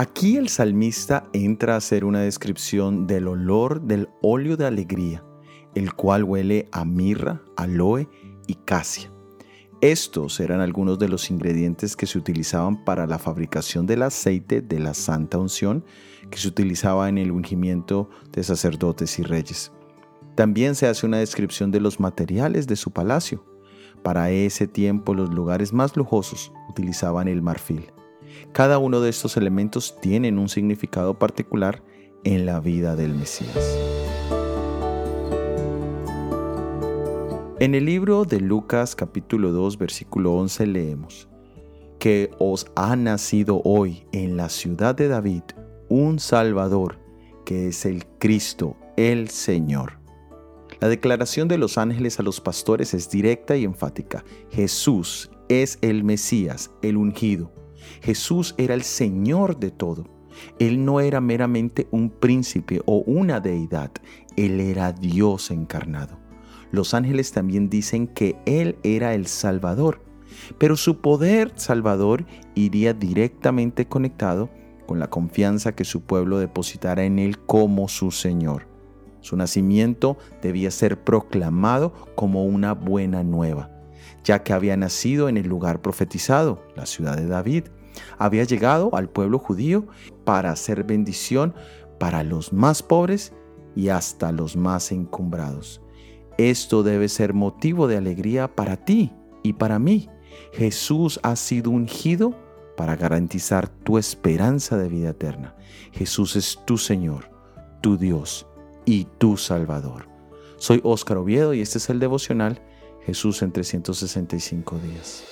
Aquí el salmista entra a hacer una descripción del olor del óleo de alegría, el cual huele a mirra, aloe y casia. Estos eran algunos de los ingredientes que se utilizaban para la fabricación del aceite de la santa unción que se utilizaba en el ungimiento de sacerdotes y reyes. También se hace una descripción de los materiales de su palacio. Para ese tiempo los lugares más lujosos utilizaban el marfil. Cada uno de estos elementos tienen un significado particular en la vida del Mesías. En el libro de Lucas capítulo 2 versículo 11 leemos, que os ha nacido hoy en la ciudad de David un Salvador, que es el Cristo, el Señor. La declaración de los ángeles a los pastores es directa y enfática. Jesús es el Mesías, el ungido. Jesús era el Señor de todo. Él no era meramente un príncipe o una deidad, Él era Dios encarnado. Los ángeles también dicen que Él era el Salvador, pero su poder salvador iría directamente conectado con la confianza que su pueblo depositara en Él como su Señor. Su nacimiento debía ser proclamado como una buena nueva, ya que había nacido en el lugar profetizado, la ciudad de David. Había llegado al pueblo judío para hacer bendición para los más pobres y hasta los más encumbrados. Esto debe ser motivo de alegría para ti y para mí. Jesús ha sido ungido para garantizar tu esperanza de vida eterna. Jesús es tu Señor, tu Dios y tu Salvador. Soy Óscar Oviedo y este es el devocional Jesús en 365 días.